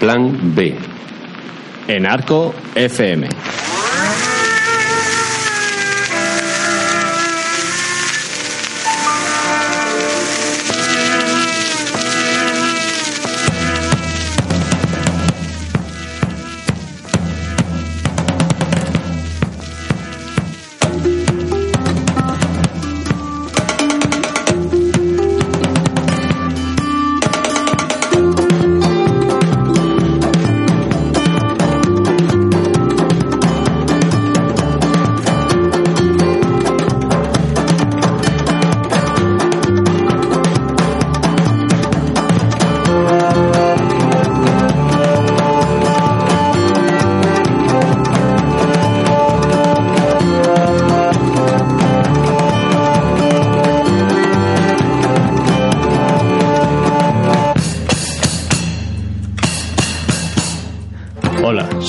Plan B. En Arco FM.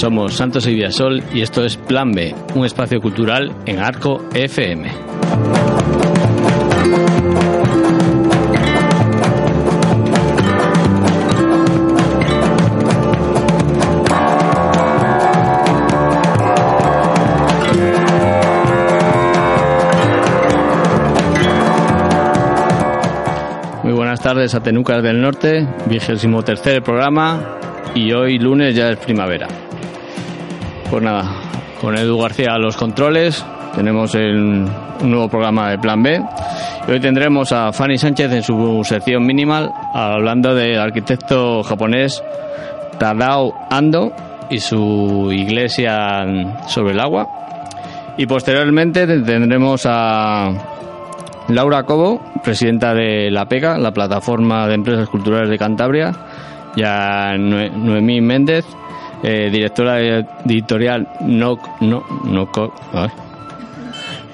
Somos Santos y Villasol y esto es Plan B, un espacio cultural en Arco FM. Muy buenas tardes a Tenucas del Norte, vigésimo tercer programa y hoy lunes ya es primavera. Pues nada, con Edu García los controles, tenemos el, un nuevo programa de Plan B. Hoy tendremos a Fanny Sánchez en su sección minimal hablando del arquitecto japonés Tadao Ando y su iglesia sobre el agua. Y posteriormente tendremos a Laura Cobo, presidenta de la PECA, la Plataforma de Empresas Culturales de Cantabria, y a Noemí Méndez, eh, directora editorial No, no, no,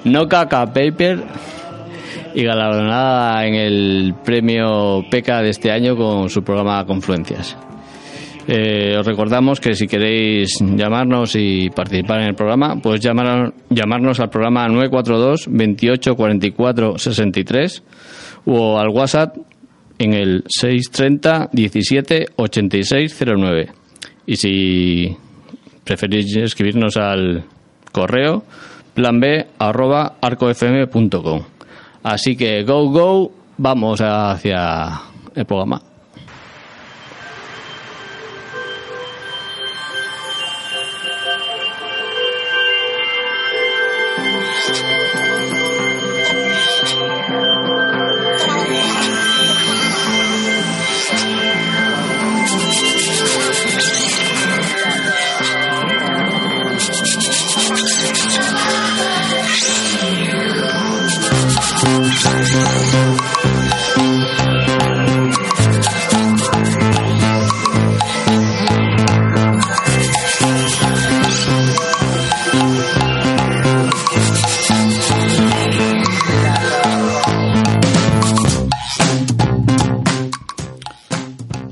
no Caca Paper y galardonada en el premio PECA de este año con su programa Confluencias. Eh, os recordamos que si queréis llamarnos y participar en el programa, pues llamar, llamarnos al programa 942 28 44 63 o al WhatsApp en el 630 17 86 09. Y si preferís escribirnos al correo plan b arroba arcofm.com. Así que go go, vamos hacia el programa.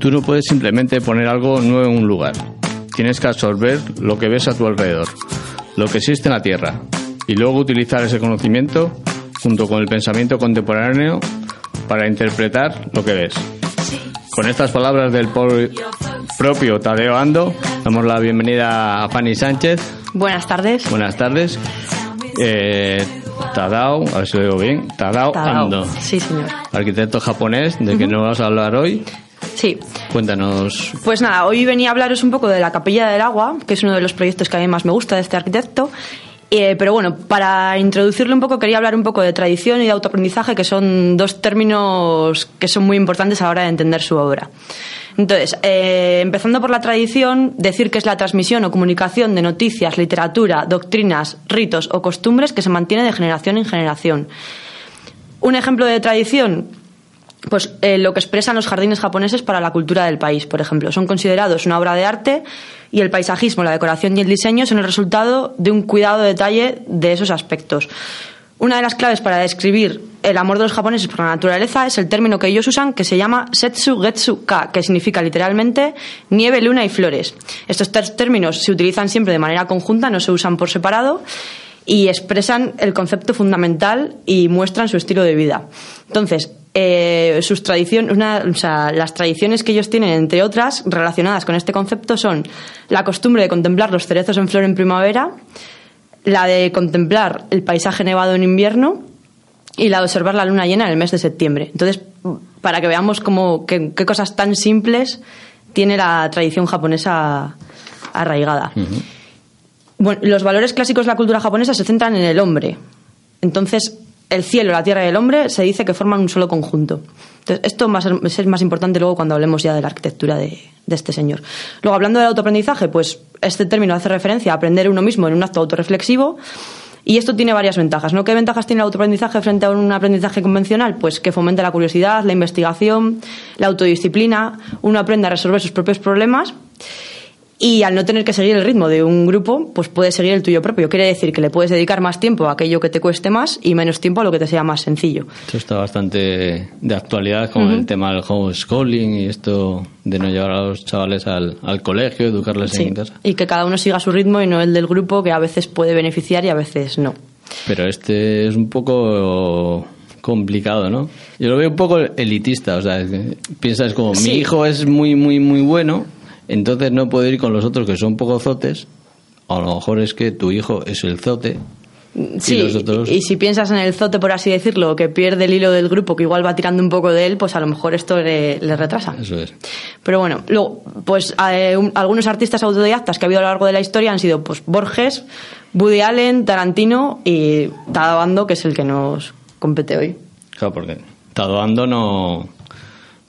Tú no puedes simplemente poner algo nuevo en un lugar. Tienes que absorber lo que ves a tu alrededor, lo que existe en la Tierra, y luego utilizar ese conocimiento junto con el pensamiento contemporáneo para interpretar lo que ves. Con estas palabras del propio Tadeo Ando, damos la bienvenida a Fanny Sánchez. Buenas tardes. Buenas tardes. Eh, Tadao, a ver si lo digo bien, Tadao, Tadao. Ando, Sí, señor. arquitecto japonés, de que nos vas a hablar hoy. Sí. Cuéntanos. Pues nada, hoy venía a hablaros un poco de la Capilla del Agua, que es uno de los proyectos que a mí más me gusta de este arquitecto. Eh, pero bueno, para introducirlo un poco quería hablar un poco de tradición y de autoaprendizaje, que son dos términos que son muy importantes a la hora de entender su obra. Entonces, eh, empezando por la tradición, decir que es la transmisión o comunicación de noticias, literatura, doctrinas, ritos o costumbres que se mantiene de generación en generación. Un ejemplo de tradición, pues eh, lo que expresan los jardines japoneses para la cultura del país, por ejemplo. Son considerados una obra de arte y el paisajismo, la decoración y el diseño son el resultado de un cuidado de detalle de esos aspectos. Una de las claves para describir el amor de los japoneses por la naturaleza es el término que ellos usan que se llama Setsu Getsu Ka, que significa literalmente nieve, luna y flores. Estos tres términos se utilizan siempre de manera conjunta, no se usan por separado. Y expresan el concepto fundamental y muestran su estilo de vida. Entonces, eh, sus tradiciones, o sea, las tradiciones que ellos tienen, entre otras, relacionadas con este concepto, son la costumbre de contemplar los cerezos en flor en primavera, la de contemplar el paisaje nevado en invierno y la de observar la luna llena en el mes de septiembre. Entonces, para que veamos cómo, qué, cosas tan simples tiene la tradición japonesa arraigada. Los valores clásicos de la cultura japonesa se centran en el hombre. Entonces, el cielo, la tierra y el hombre se dice que forman un solo conjunto. Esto va a ser más importante luego cuando hablemos ya de la arquitectura de, este señor. Luego, hablando del autoaprendizaje, pues este término hace referencia a aprender uno mismo en un acto autorreflexivo. Y esto tiene varias ventajas, ¿no? ¿Qué ventajas tiene el autoaprendizaje frente a un aprendizaje convencional? Pues que fomenta la curiosidad, la investigación, la autodisciplina, uno aprende a resolver sus propios problemas y al no tener que seguir el ritmo de un grupo, pues puedes seguir el tuyo propio. Quiere decir que le puedes dedicar más tiempo a aquello que te cueste más y menos tiempo a lo que te sea más sencillo. Esto está bastante de actualidad con el tema del homeschooling y esto de no llevar a los chavales al, colegio, educarles en casa. Y que cada uno siga su ritmo y no el del grupo, que a veces puede beneficiar y a veces no. Pero este es un poco complicado, ¿no? Yo lo veo un poco elitista, o sea, piensas como mi hijo es muy, muy, muy bueno entonces no puedo ir con los otros que son poco zotes. A lo mejor es que tu hijo es el zote. Sí, y, si piensas en el zote, por así decirlo, que pierde el hilo del grupo, que igual va tirando un poco de él, pues a lo mejor esto le, retrasa. Eso es. Pero bueno, luego, pues eh, algunos artistas autodidactas que ha habido a lo largo de la historia han sido pues Borges, Woody Allen, Tarantino y Tadabando, que es el que nos compete hoy. Claro, porque Tadabando no,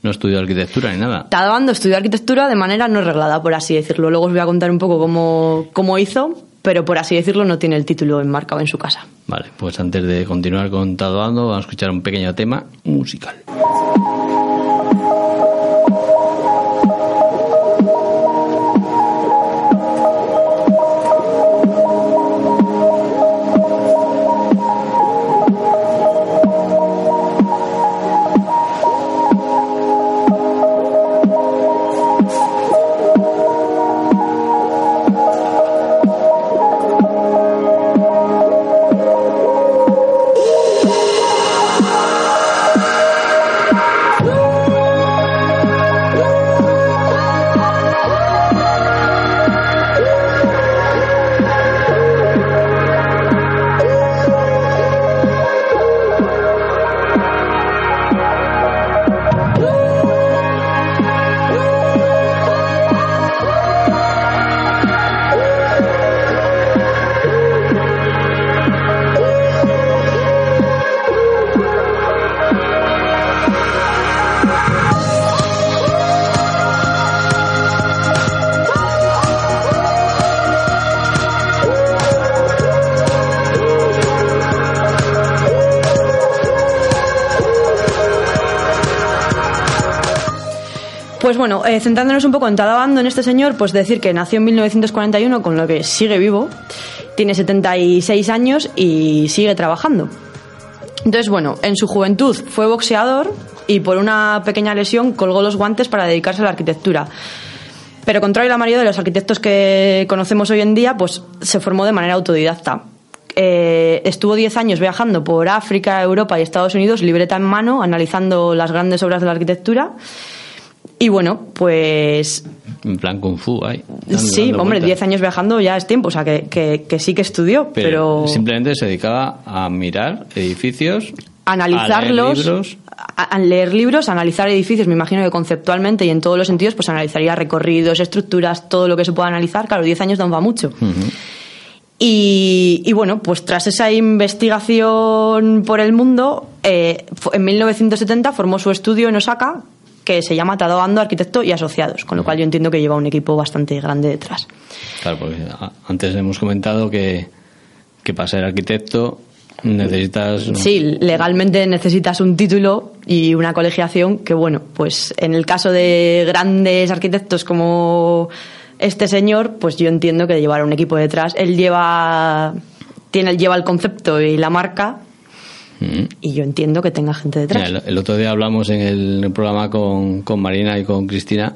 no estudió arquitectura ni nada. Tadabando estudió arquitectura de manera no reglada, por así decirlo. Luego os voy a contar un poco cómo, cómo hizo, pero por así decirlo no tiene el título enmarcado en su casa. Vale, pues antes de continuar con Tadabando, vamos a escuchar un pequeño tema musical. Pues bueno, eh, centrándonos un poco en Tadabando, en este señor, pues decir que nació en 1941, con lo que sigue vivo, tiene 76 años y sigue trabajando. Entonces, bueno, en su juventud fue boxeador y por una pequeña lesión colgó los guantes para dedicarse a la arquitectura. Pero contrario a la mayoría de los arquitectos que conocemos hoy en día, pues se formó de manera autodidacta. Eh, estuvo 10 años viajando por África, Europa y Estados Unidos, libreta en mano, analizando las grandes obras de la arquitectura y bueno, pues... En plan Kung Fu, ahí. Sí, hombre, 10 años viajando ya es tiempo, o sea, que, que, sí que estudió, pero, Simplemente se dedicaba a mirar edificios, analizarlos, a leer libros, a, leer libros, a analizar edificios, me imagino que conceptualmente y en todos los sentidos, pues analizaría recorridos, estructuras, todo lo que se pueda analizar. Claro, 10 años no va mucho. y, y, bueno, pues tras esa investigación por el mundo, eh, en 1970 formó su estudio en Osaka, que se llama Tadoando Arquitecto y Asociados, con lo cual yo entiendo que lleva un equipo bastante grande detrás. Claro, porque antes hemos comentado que, que para ser arquitecto necesitas... Sí, legalmente necesitas un título y una colegiación que, bueno, pues en el caso de grandes arquitectos como este señor, pues yo entiendo que llevar un equipo detrás. Él lleva, tiene, lleva el concepto y la marca y yo entiendo que tenga gente detrás. el, otro día hablamos en el, programa con, Marina y con Cristina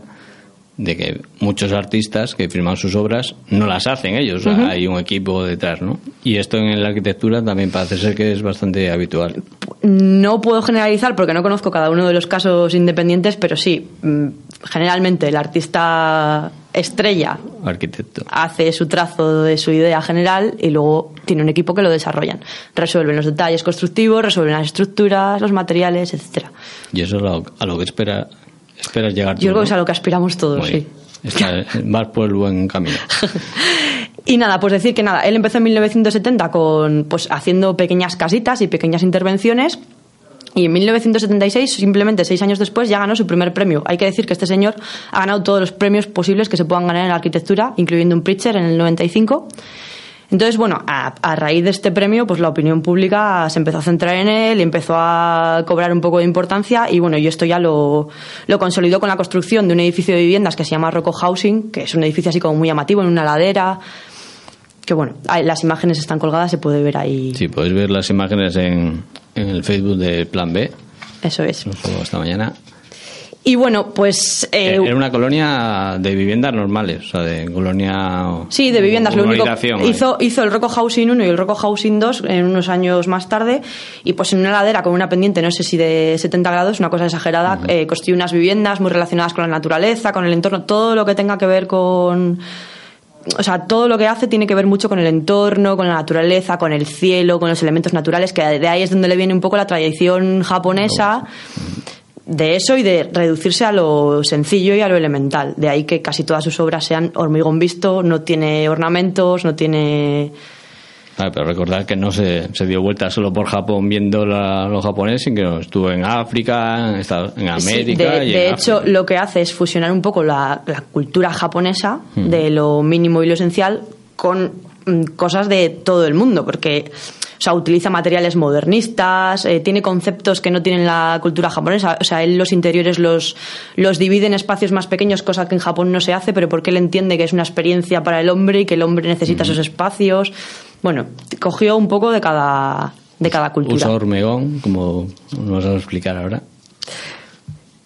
de que muchos artistas que firman sus obras no las hacen ellos, hay un equipo detrás, ¿no? Y esto en la arquitectura también parece ser que es bastante habitual. No puedo generalizar porque no conozco cada uno de los casos independientes, pero sí, mm, generalmente el artista estrella Arquitecto. hace su trazo de su idea general y luego tiene un equipo que lo desarrollan. Resuelven los detalles constructivos, resuelven las estructuras, los materiales, etcétera. Y eso es lo- a lo que espera, esperas llegar Yo creo que es a lo que aspiramos todos, Muy sí. Está- vas por el buen camino. Y nada, pues decir que nada, él empezó en 1970 con, pues haciendo pequeñas casitas y pequeñas intervenciones. Y en 1976, simplemente seis años después, ya ganó su primer premio. Hay que decir que este señor ha ganado todos los premios posibles que se puedan ganar en la arquitectura, incluyendo un Pritzer en el 95. Entonces, bueno, a, raíz de este premio, pues la opinión pública se empezó a centrar en él, y empezó a cobrar un poco de importancia y bueno, yo esto ya lo, lo consolidó con la construcción de un edificio de viviendas que se llama Rocco Housing, que es un edificio así como muy llamativo, en una ladera, que bueno, las imágenes están colgadas, se puede ver ahí. Sí, podéis ver las imágenes en, en el Facebook de Plan B, Eso es. esta mañana. Y bueno, pues... eh, Era una colonia de viviendas normales, o sea, de colonia... Sí, de viviendas. Lo único ¿eh? hizo, hizo el Rocco Housing 1 y el Rocco Housing 2 en unos años más tarde y pues en una ladera con una pendiente, no sé si de 70 grados, una cosa exagerada, eh, construyó unas viviendas muy relacionadas con la naturaleza, con el entorno, todo lo que tenga que ver con... O sea, todo lo que hace tiene que ver mucho con el entorno, con la naturaleza, con el cielo, con los elementos naturales, que de ahí es donde le viene un poco la tradición japonesa de eso y de reducirse a lo sencillo y a lo elemental. De ahí que casi todas sus obras sean hormigón visto, no tiene ornamentos, no tiene... Vale, pero recordad que no se, se dio vuelta solo por Japón viendo la, los japoneses, sino que estuvo en África, en, Sí, América. de y de en hecho, África. lo que hace es fusionar un poco la, la cultura japonesa de lo mínimo y lo esencial con mm, cosas de todo el mundo, porque sea, utiliza materiales modernistas, eh, tiene conceptos que no tienen la cultura japonesa. O sea, él los interiores los, los divide en espacios más pequeños, cosa que en Japón no se hace, pero porque él entiende que es una experiencia para el hombre y que el hombre necesita esos espacios. Bueno, cogió un poco de cada, de cada cultura. Usa hormigón, como nos vas a explicar ahora.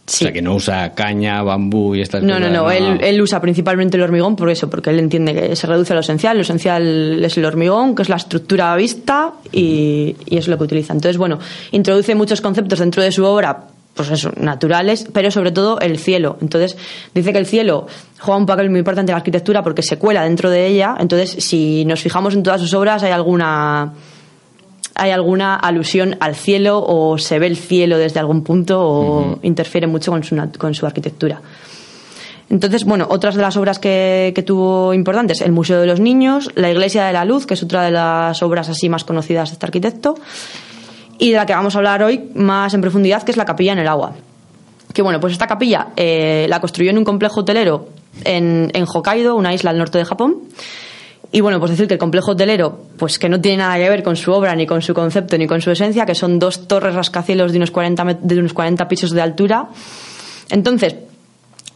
Sí. O sea, que no usa caña, bambú y estas No, cosas. no, no. Él, él usa principalmente el hormigón por eso, porque él entiende que se reduce a lo esencial. Lo esencial es el hormigón, que es la estructura vista, y, y es lo que utiliza. Entonces, bueno, introduce muchos conceptos dentro de su obra, pues eso, naturales, pero sobre todo el cielo. Entonces, dice que el cielo juega un papel muy importante en la arquitectura porque se cuela dentro de ella. Entonces, si nos fijamos en todas sus obras, hay alguna hay alguna alusión al cielo o se ve el cielo desde algún punto o interfiere mucho con su, con su arquitectura. Entonces, bueno, otras de las obras que, que tuvo importantes, el Museo de los Niños, la Iglesia de la Luz, que es otra de las obras así más conocidas de este arquitecto, y de la que vamos a hablar hoy más en profundidad, que es la Capilla en el Agua. Que bueno, pues esta capilla eh, la construyó en un complejo hotelero en, en Hokkaido, una isla al norte de Japón. Y bueno, pues decir que el complejo hotelero, pues que no tiene nada que ver con su obra, ni con su concepto, ni con su esencia, que son dos torres rascacielos de unos 40, met- de unos 40 pisos de altura. Entonces,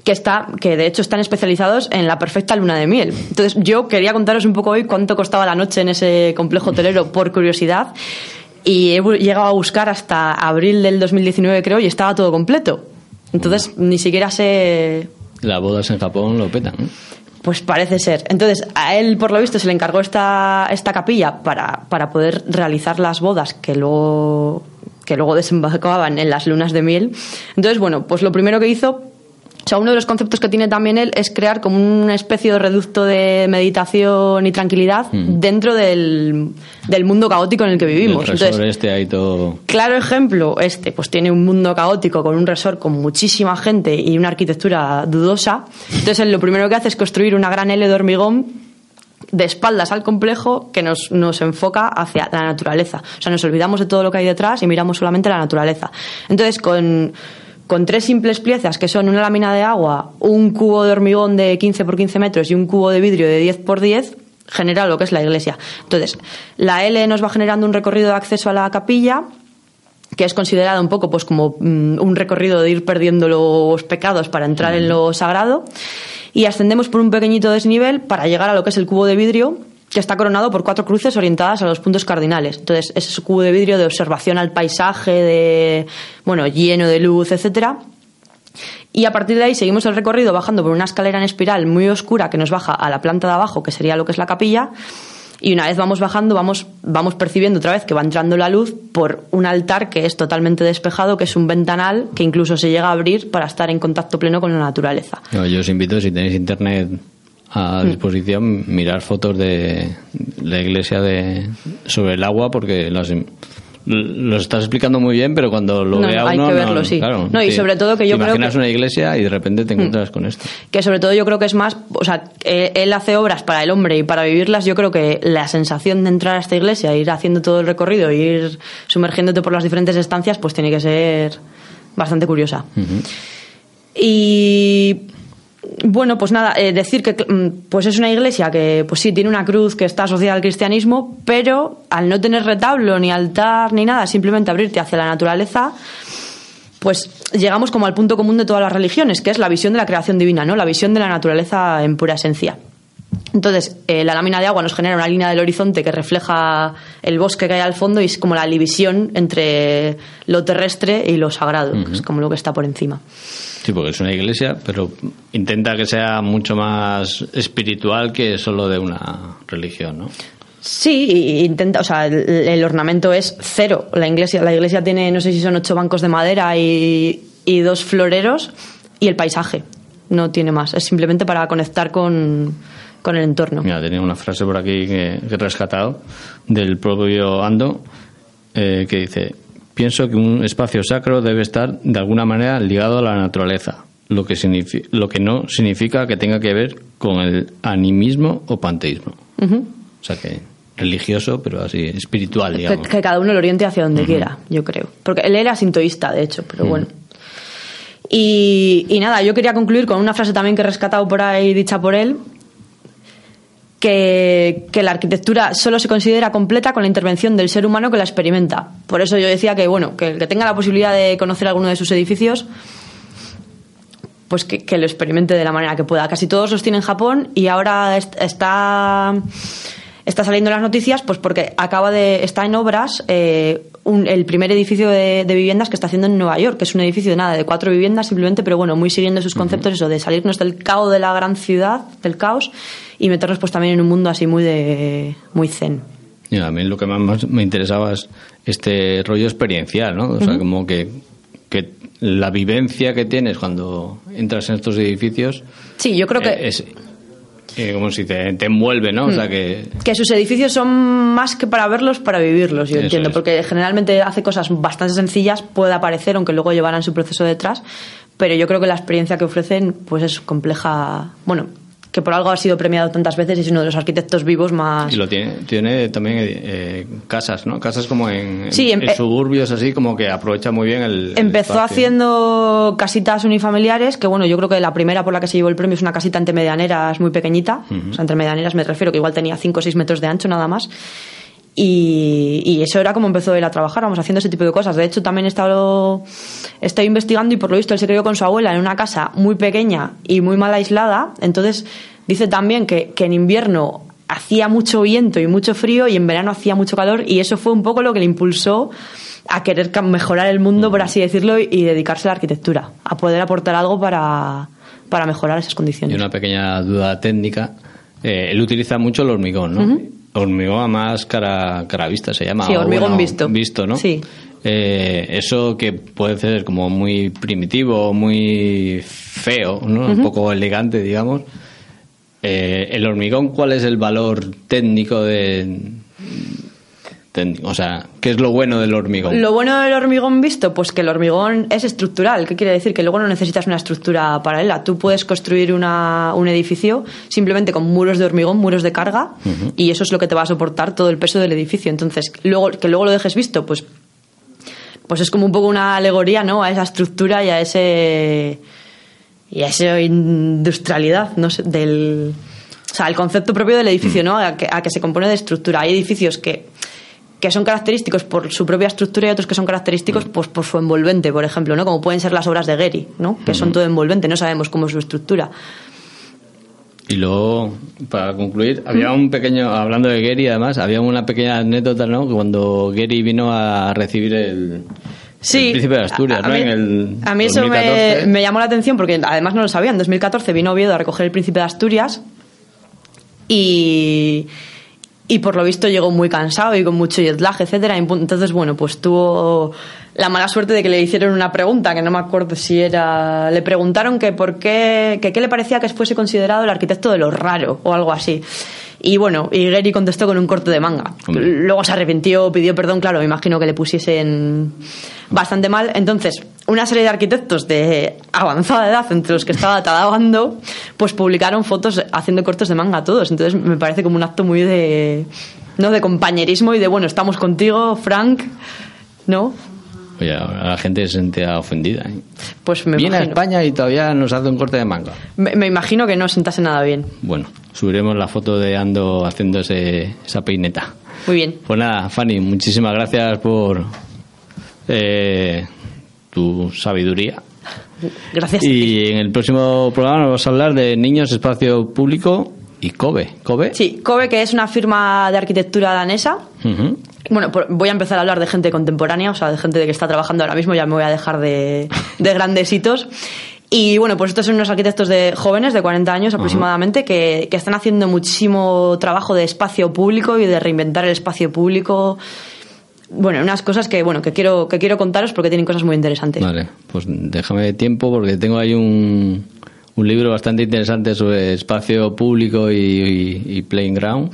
que está que de hecho están especializados en la perfecta luna de miel. Entonces, yo quería contaros un poco hoy cuánto costaba la noche en ese complejo hotelero por curiosidad y he llegado a buscar hasta abril del 2019 creo y estaba todo completo. Entonces, ni siquiera sé Las bodas en Japón lo petan. Pues parece ser. Entonces, a él, por lo visto, se le encargó esta, esta capilla para, para poder realizar las bodas que luego, que luego desembarcaban en las lunas de miel. Entonces, bueno, pues lo primero que hizo, o sea, uno de los conceptos que tiene también él es crear como una especie de reducto de meditación y tranquilidad dentro del, del mundo caótico en el que vivimos. El Entonces, este ahí todo... Claro ejemplo, este, pues tiene un mundo caótico con un resort con muchísima gente y una arquitectura dudosa. Entonces, él lo primero que hace es construir una gran L de hormigón de espaldas al complejo que nos, nos enfoca hacia la naturaleza. O sea, nos olvidamos de todo lo que hay detrás y miramos solamente la naturaleza. Entonces, con, con tres simples piezas que son una lámina de agua, un cubo de hormigón de 15 por 15 metros y un cubo de vidrio de 10 por 10, genera lo que es la iglesia. Entonces, la L nos va generando un recorrido de acceso a la capilla que es considerado un poco pues como mm, un recorrido de ir perdiendo los pecados para entrar en lo sagrado y ascendemos por un pequeñito desnivel para llegar a lo que es el cubo de vidrio que está coronado por cuatro cruces orientadas a los puntos cardinales. Entonces, ese es un cubo de vidrio de observación al paisaje, de bueno, lleno de luz, etcétera. Y a partir de ahí seguimos el recorrido bajando por una escalera en espiral muy oscura que nos baja a la planta de abajo, que sería lo que es la capilla. Y una vez vamos bajando, vamos, vamos percibiendo otra vez que va entrando la luz por un altar que es totalmente despejado, que es un ventanal que incluso se llega a abrir para estar en contacto pleno con la naturaleza. Yo os invito, si tenéis internet a disposición, mirar fotos de la iglesia de sobre el agua, porque las, lo estás explicando muy bien, pero cuando lo vea hay que verlo, no, sí. claro, no, y sí. sobre todo que yo creo imaginas que- una iglesia y de repente te encuentras con esto. que sobre todo yo creo que es más, o sea, él hace obras para el hombre y para vivirlas, yo creo que la sensación de entrar a esta iglesia, ir haciendo todo el recorrido, ir sumergiéndote por las diferentes estancias, pues tiene que ser bastante curiosa. Y bueno, pues nada, eh, decir que mm, pues es una iglesia que pues sí tiene una cruz que está asociada al cristianismo, pero al no tener retablo ni altar ni nada, simplemente abrirte hacia la naturaleza, pues llegamos como al punto común de todas las religiones, que es la visión de la creación divina, ¿no? La visión de la naturaleza en pura esencia. Entonces, eh, la lámina de agua nos genera una línea del horizonte que refleja el bosque que hay al fondo y es como la división entre lo terrestre y lo sagrado, que es como lo que está por encima. Sí, porque es una iglesia, pero intenta que sea mucho más espiritual que solo de una religión, ¿no? Sí, intenta, o sea, el, el ornamento es cero. La iglesia, la iglesia tiene, no sé si son ocho bancos de madera y, y dos floreros y el paisaje. No tiene más. Es simplemente para conectar con, con el entorno. Mira, tenía una frase por aquí que, he rescatado del propio Ando eh, que dice: Pienso que un espacio sacro debe estar de alguna manera ligado a la naturaleza, lo que, lo que no significa que tenga que ver con el animismo o panteísmo. O sea que religioso, pero así espiritual, Que, digamos. que cada uno lo oriente hacia donde quiera, yo creo. Porque él era sintoísta, de hecho, pero bueno. Y, y nada, yo quería concluir con una frase también que he rescatado por ahí, dicha por él, que, que la arquitectura solo se considera completa con la intervención del ser humano que la experimenta. Por eso yo decía que, bueno, que el que tenga la posibilidad de conocer alguno de sus edificios, pues que, que lo experimente de la manera que pueda. Casi todos los tiene en Japón y ahora est- está está saliendo en las noticias pues porque acaba de está en obras eh, un- el primer edificio de, de viviendas que está haciendo en Nueva York que es un edificio de nada de cuatro viviendas simplemente pero bueno muy siguiendo sus conceptos eso de salirnos del caos de la gran ciudad del caos y meternos pues también en un mundo así muy de muy zen. A mí lo que más- me interesaba es este rollo experiencial, ¿no? O sea, como que, que la vivencia que tienes cuando entras en estos edificios sí yo creo que es como si te, te envuelve, ¿no? O sea, que que sus edificios son más que para verlos, para vivirlos, yo Eso entiendo, es. porque generalmente hace cosas bastante sencillas, puede aparecer, aunque luego llevarán su proceso detrás, pero yo creo que la experiencia que ofrecen pues es compleja, bueno, que por algo ha sido premiado tantas veces y es uno de los arquitectos vivos más... y lo tiene, tiene también eh, casas, ¿no? Casas como en, en- Sí, en empe- suburbios así, como que aprovecha muy bien el. Empezó haciendo casitas unifamiliares, que bueno, yo creo que la primera por la que se llevó el premio es una casita entre medianeras muy pequeñita. O sea, entre medianeras me refiero que igual tenía 5 o 6 metros de ancho nada más. Y, y eso era como empezó él a trabajar, vamos, haciendo ese tipo de cosas. De hecho, también he estado, estoy investigando y por lo visto él se crió con su abuela en una casa muy pequeña y muy mal aislada. Entonces, dice también que, que en invierno hacía mucho viento y mucho frío y en verano hacía mucho calor y eso fue un poco lo que le impulsó a querer mejorar el mundo, por así decirlo, y, y dedicarse a la arquitectura, a poder aportar algo para, para mejorar esas Y condiciones. una pequeña duda técnica. eh, él utiliza mucho el hormigón, ¿no? Hormigón a más cara, cara vista se llama. Sí, hormigón visto. Visto, ¿no? Sí. Eh, eso que puede ser como muy primitivo, muy feo, ¿no? Un poco elegante, digamos. Eh, el hormigón, ¿cuál es el valor técnico de... O sea, ¿qué es lo bueno del hormigón? Lo bueno del hormigón visto, pues que el hormigón es estructural. ¿Qué quiere decir? Que luego no necesitas una estructura paralela. Tú puedes construir una, un edificio simplemente con muros de hormigón, muros de carga, y eso es lo que te va a soportar todo el peso del edificio. Entonces, luego, que luego lo dejes visto, pues, pues es como un poco una alegoría, ¿no? A esa estructura y a ese y a esa industrialidad, no sé, del o sea, el concepto propio del edificio, ¿no? A que, a que se compone de estructura. Hay edificios que que son característicos por su propia estructura y otros que son característicos pues, por su envolvente, por ejemplo, ¿no? Como pueden ser las obras de Gehry, ¿no? Que son todo envolvente, no sabemos cómo es su estructura. Y luego, para concluir, había un pequeño, hablando de Gary además, había una pequeña anécdota, ¿no? Cuando Gary vino a recibir el, Sí. El príncipe de Asturias, a, ¿no? mí, en el a mí eso 2014. me, me llamó la atención porque además no lo sabía. En 2014 vino Oviedo a recoger el príncipe de Asturias y, y por lo visto llegó muy cansado y con mucho jet lag, etcétera. Entonces, bueno, pues tuvo la mala suerte de que le hicieron una pregunta que no me acuerdo si era. Le preguntaron que por qué, que qué le parecía que fuese considerado el arquitecto de lo raro o algo así. Y bueno, y Gary contestó con un corte de manga. Hombre. Luego se arrepintió, pidió perdón, claro, me imagino que le pusiesen bastante mal. Entonces, una serie de arquitectos de avanzada edad, entre los que estaba Tadabando, pues publicaron fotos haciendo cortes de manga a todos. Entonces, me parece como un acto muy de. ¿no? de compañerismo y de bueno, estamos contigo, Frank, ¿no? Oye, la gente se sentía ofendida. ¿eh? Pues me Viene a. España y todavía nos hace un corte de manga. Me, me imagino que no sentase nada bien. Bueno, subiremos la foto de Ando haciendo ese, esa peineta. Muy bien. Pues nada, Fanny, muchísimas gracias por eh, tu sabiduría. Gracias. Y en el próximo programa nos vamos a hablar de niños, espacio público y COBE. ¿COBE? Sí, COBE, que es una firma de arquitectura danesa. Bueno, por- voy a empezar a hablar de gente contemporánea, o sea, de gente de que está trabajando ahora mismo, ya me voy a dejar de, de grandes hitos. Y bueno, pues estos son unos arquitectos de jóvenes, de 40 años aproximadamente, que, que están haciendo muchísimo trabajo de espacio público y de reinventar el espacio público. Bueno, unas cosas que, bueno, que quiero, que quiero contaros porque tienen cosas muy interesantes. Vale, pues déjame tiempo porque tengo ahí un, un libro bastante interesante sobre espacio público y, y- y playing ground.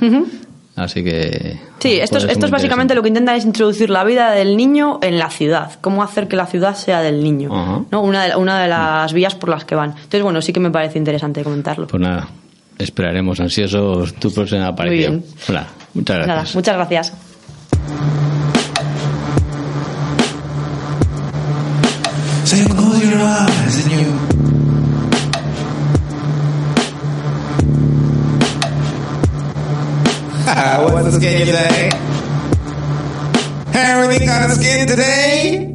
Así que. Sí, esto, esto es básicamente lo que intentan es introducir la vida del niño en la ciudad. Cómo hacer que la ciudad sea del niño. ¿no? una, de, una de las vías por las que van. Entonces, bueno, sí que me parece interesante comentarlo. Pues nada, esperaremos ansiosos tu próxima aparición. bien. Hola, muchas Nada, gracias. muchas gracias. Say, close your eyes and you. skin today. Harry got a skin today.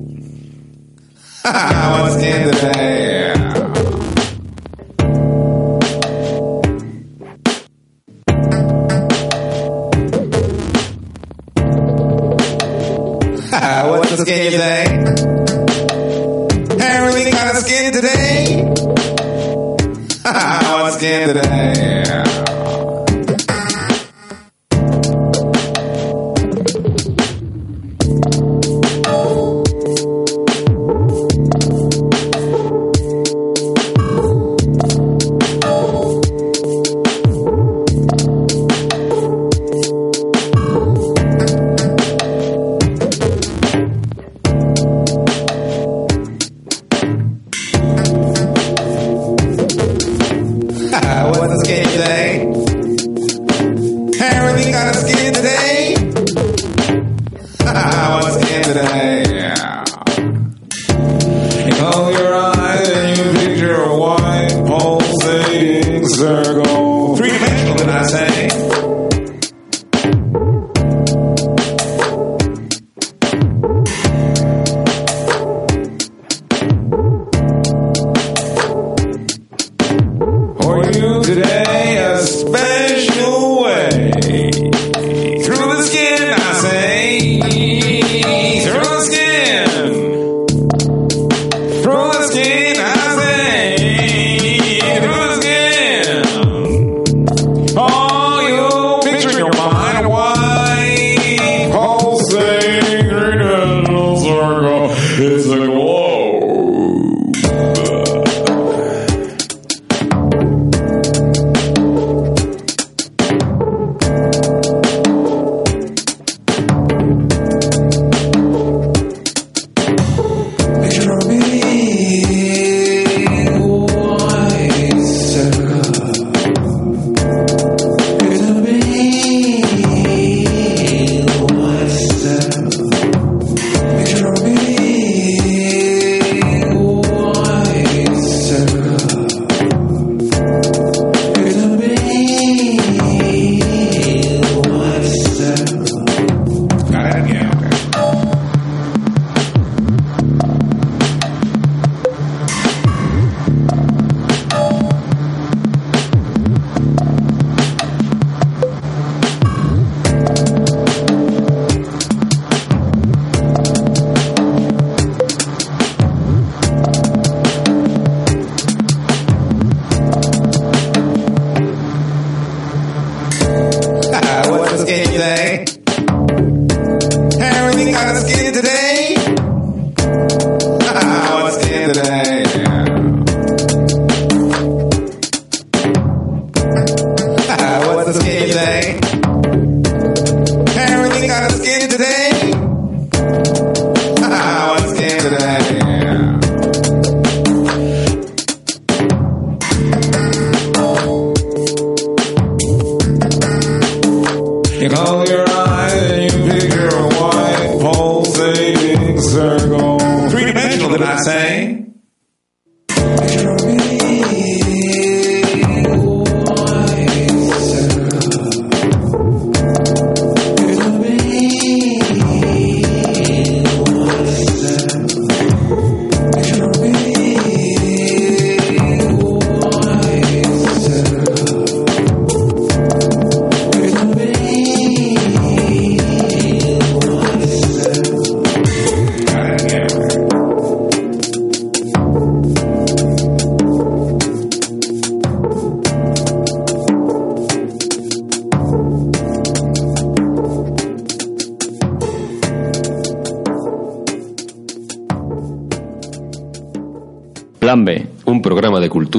You call your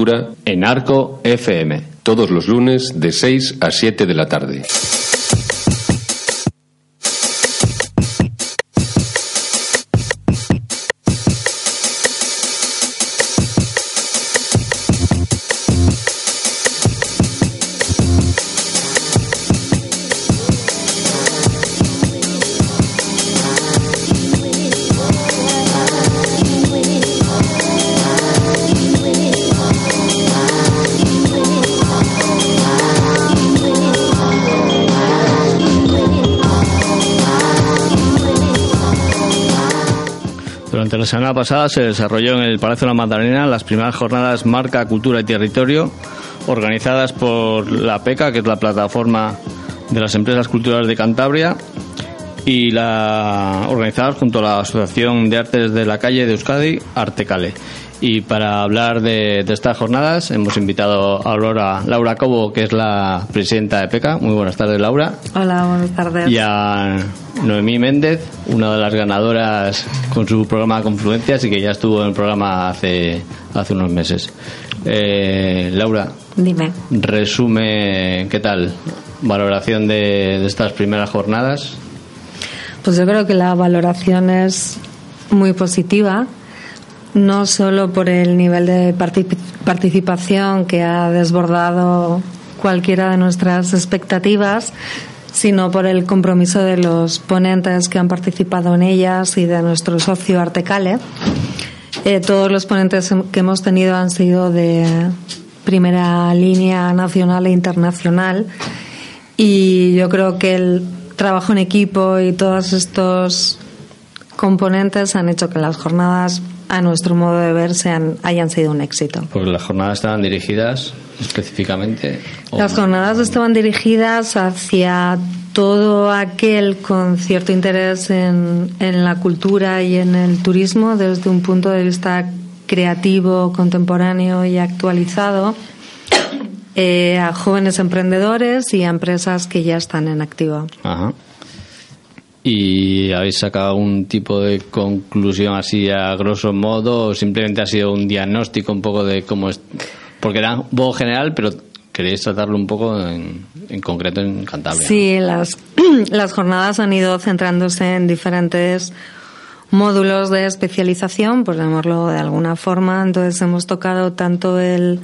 cultura en Arco FM. todos los lunes de 6 a 7 de la tarde. Semana pasada se desarrolló en el Palacio de la Magdalena las primeras jornadas Marca, Cultura y Territorio, organizadas por la PECA, que es la plataforma de las empresas culturales de Cantabria, y la organizadas junto a la Asociación de Artes de la Calle de Euskadi, Artecale. Y para hablar de, de estas jornadas hemos invitado a Aurora, Laura Cobo, que es la presidenta de PECA. Muy buenas tardes, Laura. Hola, buenas tardes. Y a Noemí Méndez, una de las ganadoras con su programa Confluencias y que ya estuvo en el programa hace, hace unos meses. Eh, Laura, Dime. resume, ¿qué tal? Valoración de, de estas primeras jornadas. Pues yo creo que la valoración es muy positiva, no solo por el nivel de parti- participación que ha desbordado cualquiera de nuestras expectativas, sino por el compromiso de los ponentes que han participado en ellas y de nuestro socio Artecale. Eh, todos los ponentes que hemos tenido han sido de primera línea nacional e internacional y yo creo que el trabajo en equipo y todos estos componentes han hecho que las jornadas, a nuestro modo de ver, sean, hayan sido un éxito. Porque las jornadas estaban dirigidas específicamente. Las jornadas estaban dirigidas hacia todo aquel con cierto interés en, en la cultura y en el turismo desde un punto de vista creativo, contemporáneo y actualizado, eh, a jóvenes emprendedores y a empresas que ya están en activo. Ajá. ¿Y habéis sacado algún tipo de conclusión así a grosso modo o simplemente ha sido un diagnóstico un poco de cómo es? Porque era un poco general, pero queréis tratarlo un poco en, en concreto en Cantabria. Sí, las, las jornadas han ido centrándose en diferentes módulos de especialización, por llamarlo de alguna forma. Entonces hemos tocado tanto el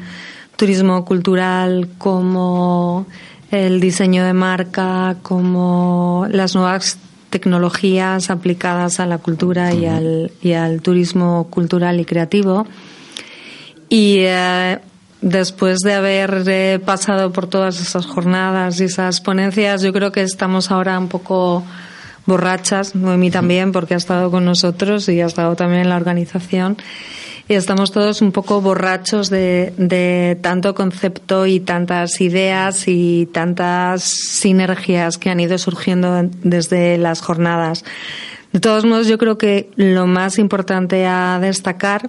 turismo cultural como el diseño de marca, como las nuevas tecnologías aplicadas a la cultura y al, y al turismo cultural y creativo. Y eh, después de haber eh, pasado por todas esas jornadas y esas ponencias, yo creo que estamos ahora un poco borrachas, Noemí también, porque ha estado con nosotros y ha estado también en la organización. Y estamos todos un poco borrachos de, tanto concepto y tantas ideas y tantas sinergias que han ido surgiendo desde las jornadas. De todos modos, yo creo que lo más importante a destacar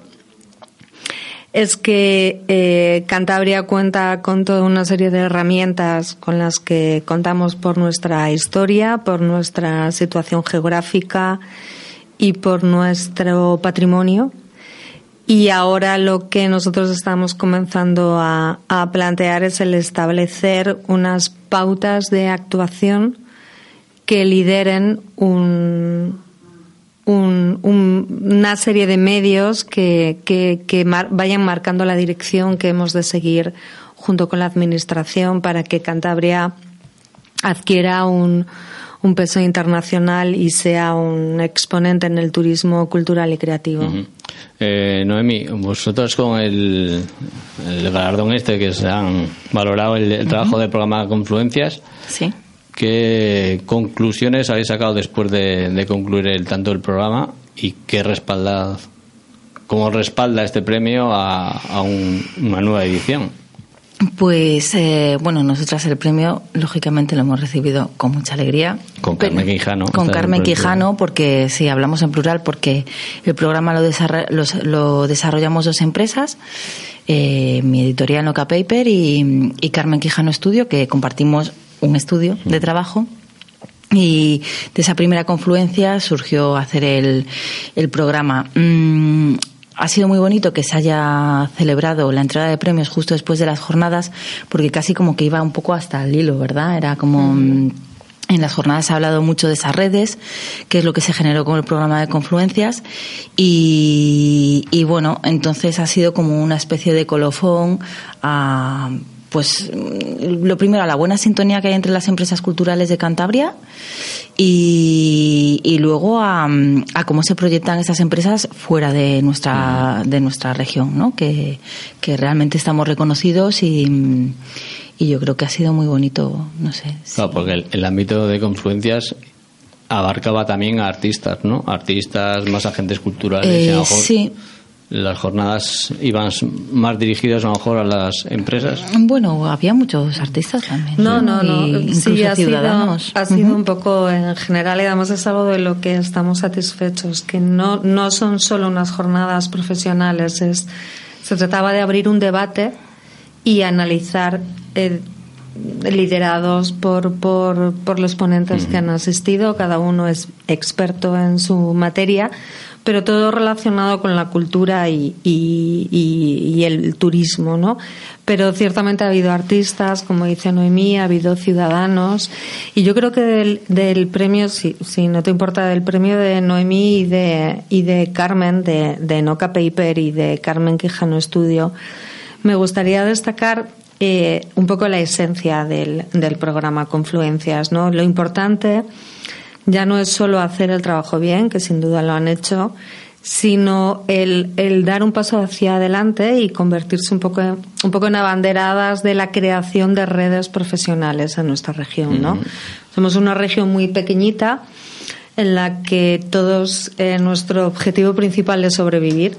es que eh, Cantabria cuenta con toda una serie de herramientas con las que contamos por nuestra historia, por nuestra situación geográfica y por nuestro patrimonio. Y ahora lo que nosotros estamos comenzando a, plantear es el establecer unas pautas de actuación que lideren un, un- un- una serie de medios que, vayan marcando la dirección que hemos de seguir junto con la Administración para que Cantabria adquiera un, peso internacional y sea un exponente en el turismo cultural y creativo. Eh, Noemi, vosotros con el, el galardón este que se han valorado el, el trabajo del programa Confluencias, Sí. ¿qué conclusiones habéis sacado después de, de concluir el, tanto el programa y qué respalda, cómo respalda este premio a, a un- una nueva edición? Pues eh, bueno, nosotras el premio lógicamente lo hemos recibido con mucha alegría. Con Carmen Quijano, Con Carmen Quijano, porque sí, hablamos en plural, porque el programa lo, desarra- los- lo desarrollamos dos empresas, eh, mi editorial Noca Paper y, y Carmen Quijano Estudio, que compartimos un estudio de trabajo. Y de esa primera confluencia surgió hacer el, el programa. Mm, ha sido muy bonito que se haya celebrado la entrega de premios justo después de las jornadas, porque casi como que iba un poco hasta el hilo, ¿verdad? Era como. mm, En las jornadas se ha hablado mucho de esas redes, que es lo que se generó con el programa de confluencias. Y, y bueno, entonces ha sido como una especie de colofón a pues lo primero, a la buena sintonía que hay entre las empresas culturales de Cantabria y, y luego a, a cómo se proyectan esas empresas fuera de nuestra, de nuestra región, ¿no? que, que realmente estamos reconocidos y, y yo creo que ha sido muy bonito, no sé. Claro, porque el, el ámbito de confluencias abarcaba también a artistas, ¿no? Artistas, más agentes culturales. y a lo Eh, mejor sí. Las jornadas iban más dirigidas a lo mejor a las empresas. Bueno, había muchos artistas también. No, no, no. Y Sí, ha sido, ciudadanos. ha sido Ujú. un poco en general, y además es algo de lo que estamos satisfechos, que no, no son solo unas jornadas profesionales, es, se trataba de abrir un debate y analizar eh, liderados por, por, por los ponentes que han asistido, cada uno es experto en su materia, pero todo relacionado con la cultura y, y, y- y el turismo, ¿no? Pero ciertamente ha habido artistas, como dice Noemí, ha habido ciudadanos, y yo creo que del, del premio, si, si no te importa, del premio de Noemí y de, y de Carmen, de, de Noca Paper y de Carmen Quijano Estudio, me gustaría destacar eh, un poco la esencia del, del programa Confluencias, ¿no? Lo importante ya no es solo hacer el trabajo bien, que sin duda lo han hecho, sino el, el dar un paso hacia adelante y convertirse un poco, en, un poco en abanderadas de la creación de redes profesionales en nuestra región, ¿no? Somos una región muy pequeñita en la que todos eh, nuestro objetivo principal es sobrevivir,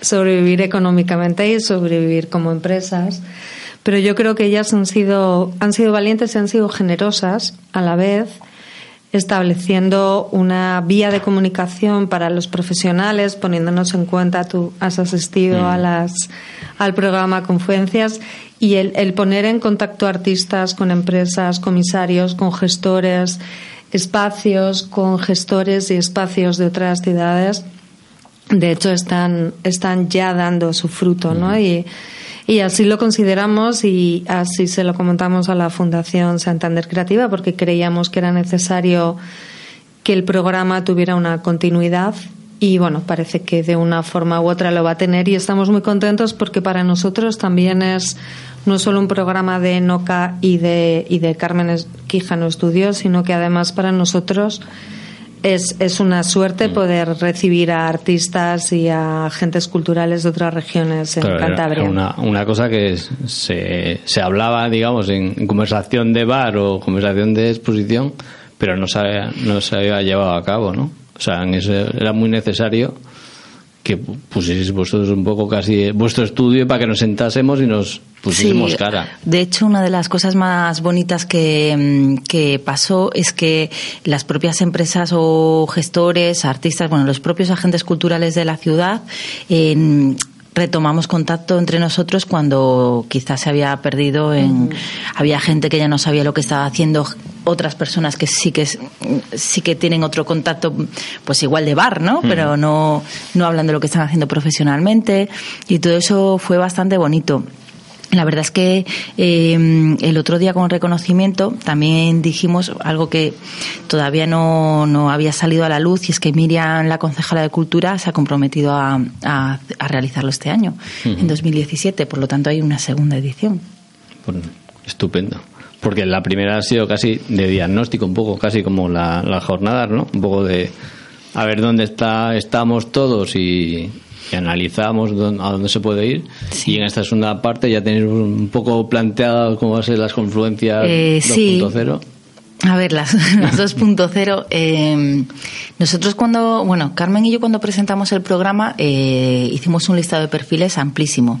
sobrevivir económicamente y sobrevivir como empresas. Pero yo creo que ellas han sido, han sido valientes y han sido generosas a la vez, estableciendo una vía de comunicación para los profesionales, poniéndonos en cuenta, tú has asistido a las, al programa Confluencias, y el, el poner en contacto artistas con empresas, comisarios, con gestores, espacios, con gestores y espacios de otras ciudades de hecho están están ya dando su fruto no y, y así lo consideramos y así se lo comentamos a la Fundación Santander Creativa porque creíamos que era necesario que el programa tuviera una continuidad y bueno, parece que de una forma u otra lo va a tener. Y estamos muy contentos porque para nosotros también es no solo un programa de Noca y de, y de Carmen Quijano Estudios, sino que además para nosotros es, es una suerte poder recibir a artistas y a agentes culturales de otras regiones en Claro, Cantabria. una, una cosa que se, se hablaba, digamos, en, en conversación de bar o conversación de exposición, pero no se, había- no se había llevado a cabo, ¿no? O sea, en eso era muy necesario que pu- pusieseis vosotros un poco casi vuestro estudio para que nos sentásemos y nos pusiésemos Sí, cara. De hecho, una de las cosas más bonitas que, mm, que pasó es que las propias empresas o gestores, artistas, bueno, los propios agentes culturales de la ciudad, en- retomamos contacto entre nosotros cuando quizás se había perdido en había gente que ya no sabía lo que estaba haciendo otras personas que sí que sí que tienen otro contacto pues igual de bar no pero no no hablan de lo que están haciendo profesionalmente y todo eso fue bastante bonito la verdad es que eh, el otro día con reconocimiento también dijimos algo que todavía no, no había salido a la luz y es que Miriam, la concejala de Cultura, se ha comprometido a, a- a realizarlo este año, en 2017. Por lo tanto, hay una segunda edición. Pues, estupendo. porque la primera ha sido casi de diagnóstico, un poco casi como la, las jornadas, ¿no? Un poco de a ver dónde está, estamos todos y, y analizamos dónde- a dónde se puede ir. Y en esta segunda parte ya tenéis un poco planteado cómo van a ser las confluencias Eh, sí. 2.0. A ver, las, las 2.0. eh, nosotros cuando, bueno, Carmen y yo cuando presentamos el programa eh, hicimos un listado de perfiles amplísimo.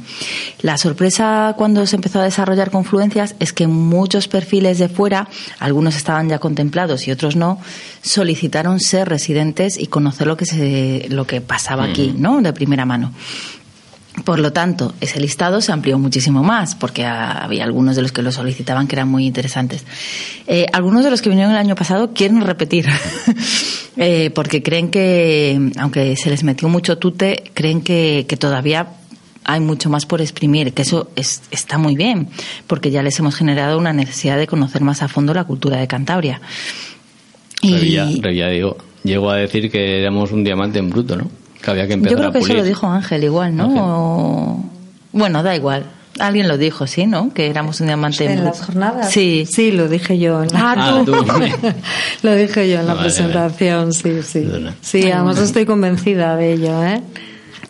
La sorpresa cuando se empezó a desarrollar Confluencias es que muchos perfiles de fuera, algunos estaban ya contemplados y otros no, solicitaron ser residentes y conocer lo que se, lo que pasaba aquí, ¿no? De primera mano. Por lo tanto, ese listado se amplió muchísimo más, porque había algunos de los que lo solicitaban que eran muy interesantes. Eh, algunos de los que vinieron el año pasado quieren repetir, Eh, porque creen que, aunque se les metió mucho tute, creen que, que todavía hay mucho más por exprimir, que eso es- está muy bien, porque ya les hemos generado una necesidad de conocer más a fondo la cultura de Cantabria. Revilla, Revilla digo, llegó a decir que éramos un diamante en bruto, ¿no? Que había que empezar Yo creo a que eso lo dijo Ángel igual, ¿no? Ángel. O- Bueno, da igual. Alguien lo dijo, sí, ¿no? Que éramos un diamante En las jornadas. Sí. Sí, lo dije yo. En la- Ah, Ah, tú. lo dije yo en la Vale, presentación, sí, sí. Perdona. Sí, además estoy convencida de ello, ¿eh?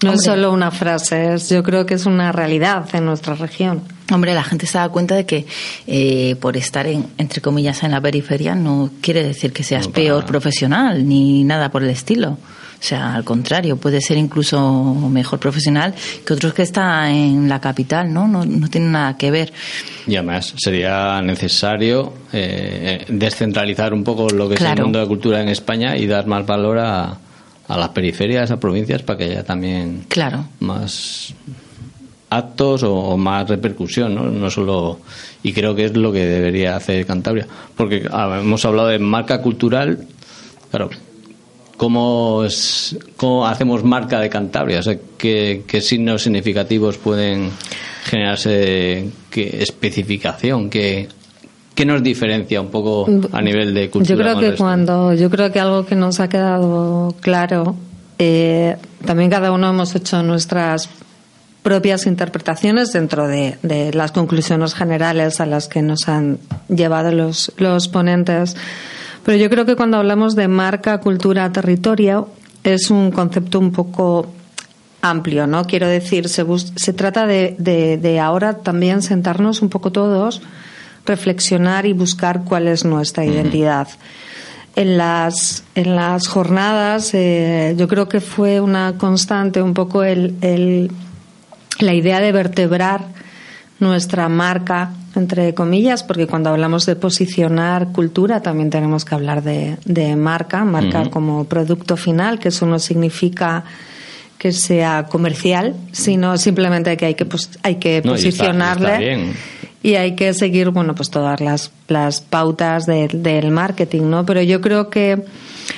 No es solo una frase, es, yo creo que es una realidad en nuestra región. Hombre, la gente se da cuenta de que eh, por estar, en, entre comillas, en la periferia no quiere decir que seas No, peor nada. profesional ni nada por el estilo. O sea, al contrario, puede ser incluso mejor profesional que otros que están en la capital, ¿no? No, no tiene nada que ver. Y además sería necesario eh, descentralizar un poco lo que es el mundo de la cultura en España y dar más valor a, a las periferias, a provincias, para que haya también Claro. más actos o, o más repercusión, ¿no? No solo y creo que es lo que debería hacer Cantabria, porque ah, hemos hablado de marca cultural, claro. ¿Cómo, es, ¿Cómo hacemos marca de Cantabria? O sea, ¿qué, qué signos significativos pueden generarse? ¿Qué especificación? ¿Qué, qué nos diferencia un poco a nivel de cultura? Yo creo que cuando, yo creo que algo que nos ha quedado claro, eh, también cada uno hemos hecho nuestras propias interpretaciones dentro de, de las conclusiones generales a las que nos han llevado los, los ponentes. Pero yo creo que cuando hablamos de marca, cultura, territorio, es un concepto un poco amplio, ¿no? Quiero decir, se, bus- se trata de, de, de ahora también sentarnos un poco todos, reflexionar y buscar cuál es nuestra identidad. En las, en las jornadas, eh, yo creo que fue una constante un poco el, el, la idea de vertebrar nuestra marca, entre comillas, porque cuando hablamos de posicionar cultura también tenemos que hablar de, de marca, marca como producto final, que eso no significa que sea comercial, sino simplemente que hay que, pos- hay que No, y está- posicionarle está y hay que seguir, bueno, pues todas las, las pautas de- del marketing, ¿no? Pero yo creo que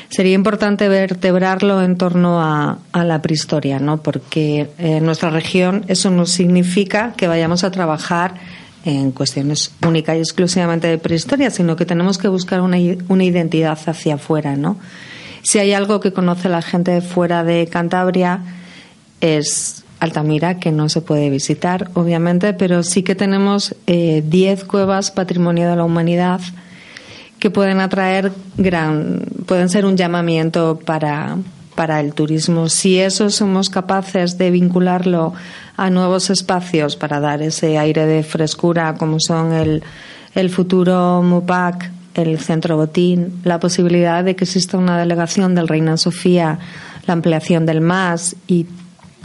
sería importante vertebrarlo en torno a, la prehistoria, ¿no? Porque en nuestra región eso no significa que vayamos a trabajar en cuestiones única y exclusivamente de prehistoria, sino que tenemos que buscar una, una identidad hacia afuera, ¿no? Si hay algo que conoce la gente fuera de Cantabria es Altamira, que no se puede visitar, obviamente, pero sí que tenemos eh, 10 cuevas patrimonio de la humanidad que pueden atraer gran, pueden ser un llamamiento para, para el turismo. Si eso somos capaces de vincularlo a nuevos espacios para dar ese aire de frescura, como son el, el futuro MUPAC, el Centro Botín, la posibilidad de que exista una delegación del Reina Sofía, la ampliación del MAS y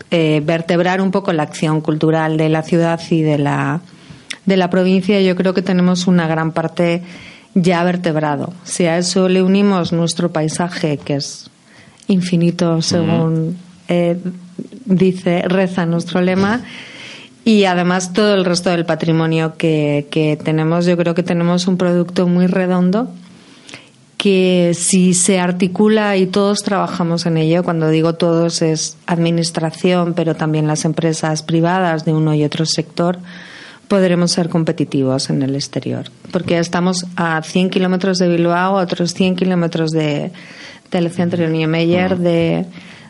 eh, vertebrar un poco la acción cultural de la ciudad y de la, de la provincia, yo creo que tenemos una gran parte ya vertebrado. Si a eso le unimos nuestro paisaje, que es infinito según eh, dice, reza nuestro lema, y además todo el resto del patrimonio que, que tenemos, yo creo que tenemos un producto muy redondo que si se articula y todos trabajamos en ello, cuando digo todos es administración, pero también las empresas privadas de uno y otro sector, podremos ser competitivos en el exterior. Porque estamos a 100 kilómetros de Bilbao, a otros 100 kilómetros de, del centro de Niemeyer, de,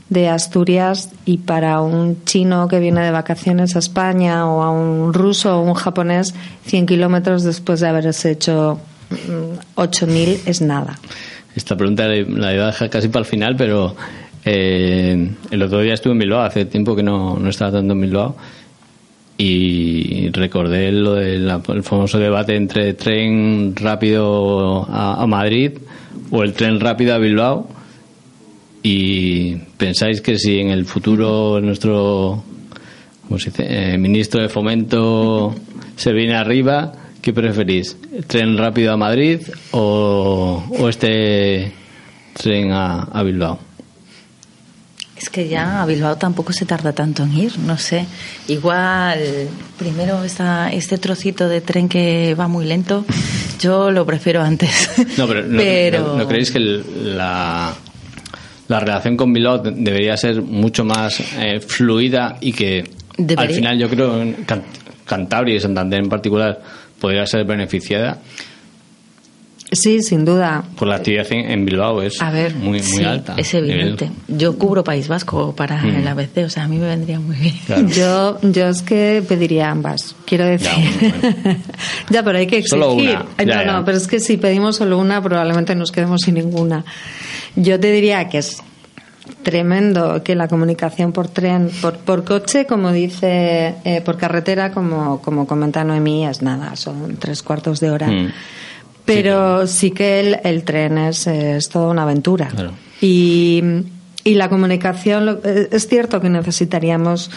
de Asturias y para un chino que viene de vacaciones a España o a un ruso o un japonés 100 kilómetros después de haberse hecho mm, 8.000 es nada. Esta pregunta la la iba a dejar casi para el final, pero eh, el otro día estuve en Bilbao, hace tiempo que no, no estaba tanto en Bilbao, y recordé lo del el famoso debate entre tren rápido a, Madrid o el tren rápido a Bilbao. Y pensáis que si en el futuro nuestro. Eh, ministro de Fomento se viene arriba, ¿qué preferís? ¿Tren rápido a Madrid o, este tren a Bilbao? Es que ya a Bilbao tampoco se tarda tanto en ir, no sé. Igual, primero está este trocito de tren que va muy lento, yo lo prefiero antes. No, pero ¿no, Pero- no- no creéis que la, la relación con Bilbao de- debería ser mucho más eh, fluida y que Debería. al final yo creo Can- Cantabria y Santander en particular podría ser beneficiada Sí, sin duda. por la actividad en, Bilbao es A ver, muy, muy sí, alta. es evidente. Yo cubro País Vasco para Mm. el ABC, o sea, a mí me vendría muy bien. Claro. Yo, yo es que pediría ambas, quiero decir. Ya, Ya, pero hay que exigir. Solo una. Ya, no, ya. no, pero es que si pedimos solo una, probablemente nos quedemos sin ninguna. Yo te diría que es tremendo que la comunicación por tren, por, por coche, como dice, eh, por carretera, como, como comenta Noemí, es nada, son tres cuartos de hora. Mm. Pero sí que el, el tren es, es toda una aventura. Claro. Y, y la comunicación, eh, es cierto que necesitaríamos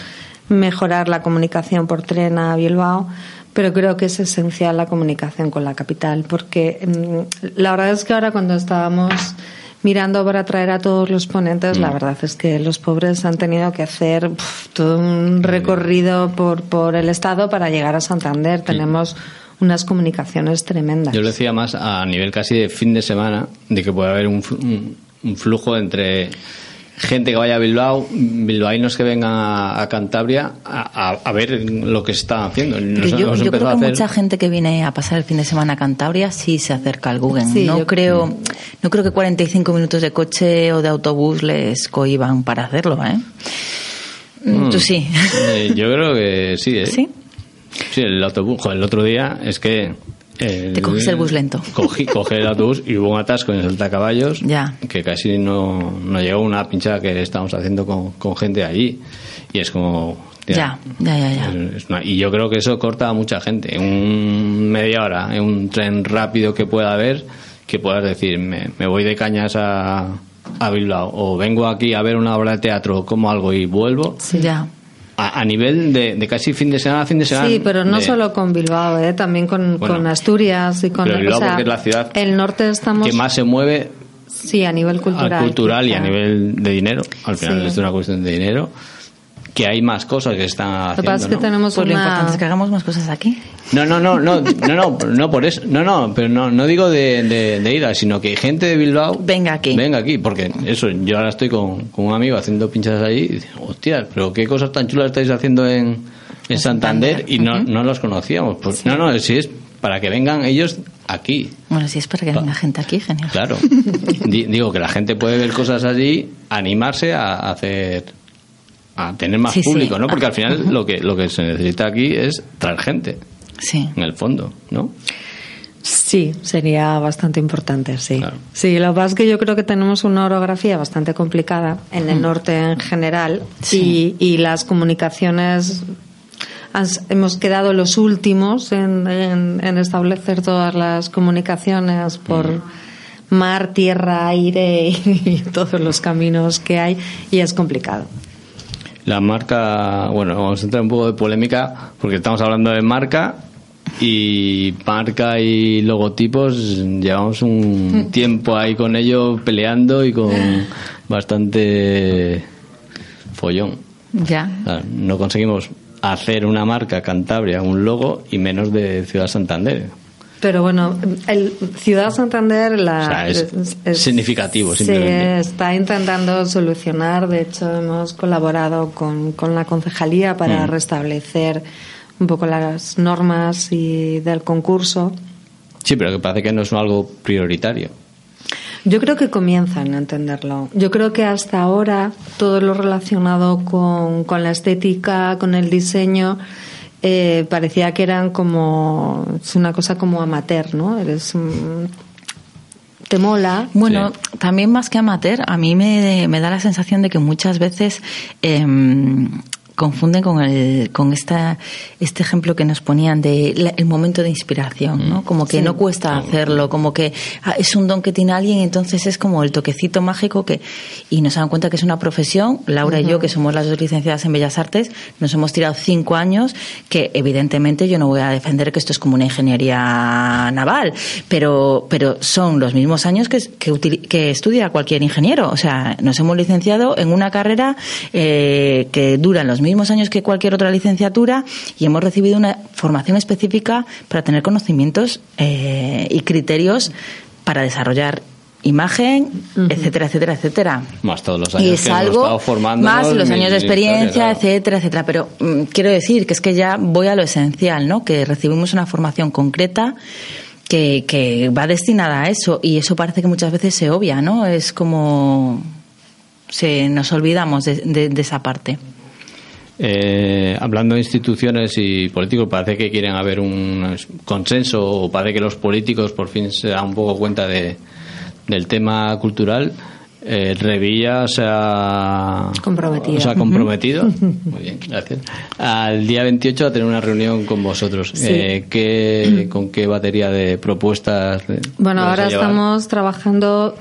mejorar la comunicación por tren a Bilbao, pero creo que es esencial la comunicación con la capital, porque mm, la verdad es que ahora cuando estábamos mirando para traer a todos los ponentes, la verdad es que los pobres han tenido que hacer todo un recorrido por, por el Estado para llegar a Santander. Tenemos unas comunicaciones tremendas. Yo lo decía más a nivel casi de fin de semana, de que puede haber un, flu- un- un flujo entre gente que vaya a Bilbao, bilbaínos que vengan a, a Cantabria a, a- a ver lo que está haciendo. Nos- yo, nos yo empezó creo que hacer- mucha gente que viene a pasar el fin de semana a Cantabria sí se acerca al Google. Sí, no yo- creo, no creo que 45 minutos de coche o de autobús les cohiban para hacerlo, ¿eh? Mm, Tú sí. Eh, yo creo que sí, ¿eh? ¿Sí? Sí, el autobús. joder, el otro día es que. eh, Te coges el bus lento. Cogí, cogí el autobús y hubo un atasco en el Saltacaballos Ya. que casi no, no llegó una pinchada que estábamos haciendo con, con gente allí. Y es como. Ya, ya, ya, ya. Una- y yo creo que eso corta a mucha gente. En un media hora, en un tren rápido que pueda haber, que puedas decir, me, me voy de cañas a, a Bilbao o vengo aquí a ver una obra de teatro como algo y vuelvo. Ya. A, a nivel de, de casi fin de semana a fin de semana. Sí, pero no de- solo con Bilbao, ¿eh? también con, Bueno, con Asturias y con pero Bilbao o sea, porque es la ciudad El norte estamos. que más se mueve Sí, a nivel cultural. al cultural y a quizá. nivel de dinero. Al final Sí. es una cuestión de dinero. Que hay más cosas que se están Lo que haciendo. pasa es que ¿no? tenemos Pues lo una. importante es que hagamos más cosas aquí. No, no, no, no, no, no, no por eso, no, no, pero no, no digo de, de, de ir, sino que gente de Bilbao Venga aquí. venga aquí, porque eso, yo ahora estoy con, con un amigo haciendo pinchadas allí y dice, hostia, pero qué cosas tan chulas estáis haciendo en, en Santander, Santander, y no, ujú. no los conocíamos. Pues, No, no, si es para que vengan ellos aquí, Bueno, si es para que venga gente aquí, genial. claro. Di- digo que la gente puede ver cosas allí, animarse a hacer a tener más Sí, sí. público, ¿no? Porque al final lo que lo que se necesita aquí es traer gente, Sí. en el fondo, ¿no? Sí, sería bastante importante, sí. Claro. Sí, lo que pasa es que yo creo que tenemos una orografía bastante complicada en el norte en general Sí. y, y las comunicaciones has- hemos quedado los últimos en, en- en establecer todas las comunicaciones por mar, tierra, aire y todos los caminos que hay y es complicado. La marca, bueno, vamos a entrar un poco de polémica porque estamos hablando de marca y marca y logotipos llevamos un tiempo ahí con ello peleando y con bastante follón. Ya. No conseguimos hacer una marca Cantabria, un logo y menos de Ciudad Santander. Pero bueno, el Ciudad Santander la, O sea, es significativo, se simplemente. está intentando solucionar. De hecho, hemos colaborado con, con la concejalía para Mm. restablecer un poco las normas y del concurso. Sí, pero que parece que no es algo prioritario. Yo creo que comienzan a entenderlo. Yo creo que hasta ahora todo lo relacionado con, con la estética, con el diseño, eh, parecía que eran como es una cosa como amateur, ¿no? Eres un- te mola. Bueno, también más que amateur, a mí me, me da la sensación de que muchas veces em, confunden con el con esta este ejemplo que nos ponían de la- el momento de inspiración, ¿no? Como que no cuesta hacerlo, como que ah, es un don que tiene alguien, entonces es como el toquecito mágico que y nos dan cuenta que es una profesión. Laura y yo, que somos las dos licenciadas en Bellas Artes, nos hemos tirado cinco años que evidentemente yo no voy a defender que esto es como una ingeniería naval, pero pero son los mismos años que, que, util- que estudia cualquier ingeniero. O sea, nos hemos licenciado en una carrera eh, que dura los mismos años que cualquier otra licenciatura y hemos recibido una formación específica para tener conocimientos eh, y criterios para desarrollar imagen, etcétera, etcétera, etcétera. Más todos los años Y es que hemos estado formando más los años de experiencia, etcétera, etcétera. Pero mm, quiero decir que es que ya voy a lo esencial, ¿no? Que recibimos una formación concreta que, que va destinada a eso y eso parece que muchas veces se obvia, ¿no? Es como se nos olvidamos de, de- de esa parte. Eh, hablando de instituciones y políticos, parece que quieren haber un consenso o parece que los políticos por fin se dan un poco cuenta de, del tema cultural. Eh, Revilla se ha Comprometido. Se ha comprometido. Muy bien, gracias. Al día 28 a tener una reunión con vosotros. Sí. Eh, ¿qué- ¿Con qué batería de propuestas? Bueno, ahora estamos trabajando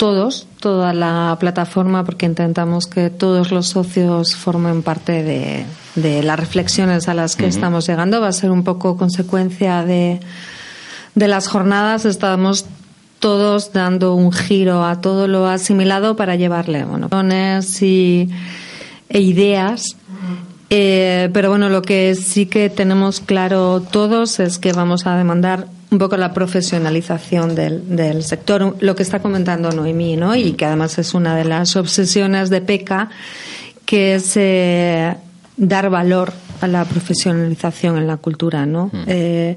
todos, toda la plataforma, porque intentamos que todos los socios formen parte de, de las reflexiones a las que estamos llegando. Va a ser un poco consecuencia de, de las jornadas. Estamos todos dando un giro a todo lo asimilado para llevarle bueno, y, e ideas. Eh, pero bueno, lo que sí que tenemos claro todos es que vamos a demandar un poco la profesionalización del, del sector, lo que está comentando Noemí, ¿no? Y que además es una de las obsesiones de PECA, que es eh, dar valor a la profesionalización en la cultura, ¿no? Eh,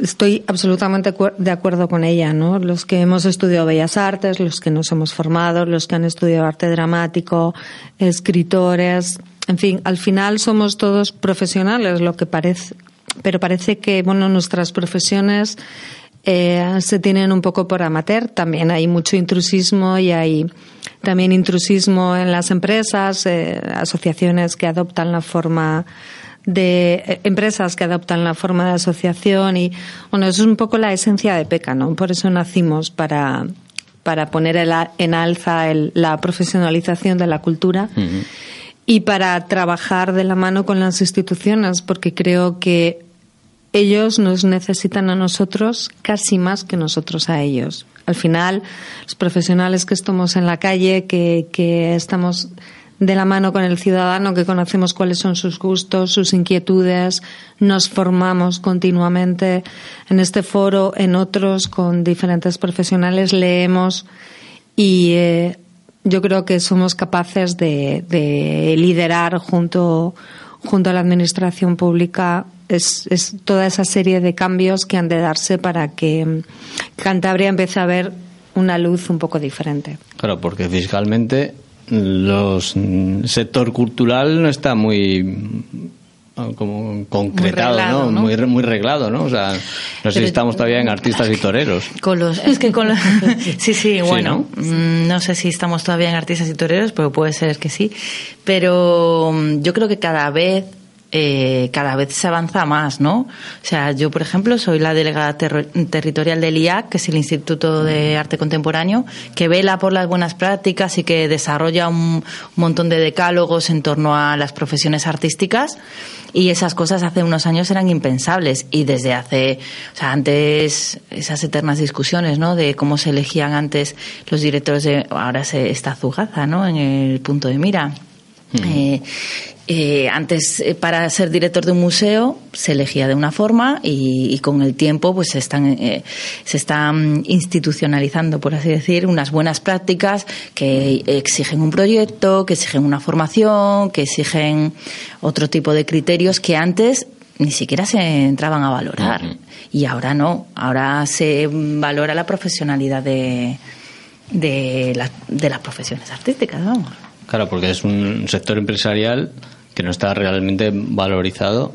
Estoy absolutamente de acuerdo con ella, ¿no? Los que hemos estudiado Bellas Artes, los que nos hemos formado, los que han estudiado arte dramático, escritores, en fin, al final somos todos profesionales, lo que parece, pero parece que, bueno, nuestras profesiones eh, se tienen un poco por amateur. También hay mucho intrusismo y hay también intrusismo en las empresas, eh, asociaciones que adoptan la forma de eh, empresas que adoptan la forma de asociación y bueno eso es un poco la esencia de PECA no por eso nacimos para para poner el en alza el- la profesionalización de la cultura y para trabajar de la mano con las instituciones porque creo que ellos nos necesitan a nosotros casi más que nosotros a ellos. Al final, los profesionales que estamos en la calle, que, que estamos de la mano con el ciudadano, que conocemos cuáles son sus gustos, sus inquietudes, nos formamos continuamente en este foro, en otros, con diferentes profesionales, leemos y eh, yo creo que somos capaces de, de liderar junto, junto a la administración pública es, es toda esa serie de cambios que han de darse para que mm, Cantabria empiece a ver una luz un poco diferente. Claro, porque fiscalmente los el sector cultural no está muy mm, como concretado, reglado, ¿no? ¿no? Muy re- muy reglado, ¿no? O sea, no sé si estamos todavía en artistas y toreros. Con los, es que con los, sí, sí, bueno, ¿no? mm, ¿no? sé si estamos todavía en artistas y toreros, pero puede ser que sí. Pero mm, yo creo que cada vez, eh, cada vez se avanza más, ¿no? O sea, yo, por ejemplo, soy la delegada terro- territorial del IAC, que es el Instituto de Arte Contemporáneo, que vela por las buenas prácticas y que desarrolla un montón de decálogos en torno a las profesiones artísticas. Y esas cosas hace unos años eran impensables. Y desde hace, o sea, antes, esas eternas discusiones, ¿no? De cómo se elegían antes los directores de, ahora se está Zugaza, ¿no? En el punto de mira. Eh, eh, antes, eh, para ser director de un museo, se elegía de una forma y, y con el tiempo, pues se están, eh, se están institucionalizando, por así decir, unas buenas prácticas que exigen un proyecto, que exigen una formación, que exigen otro tipo de criterios que antes ni siquiera se entraban a valorar. Y ahora no, ahora se valora la profesionalidad de, de, la- de las profesiones artísticas, vamos. Claro, porque es un sector empresarial que no está realmente valorizado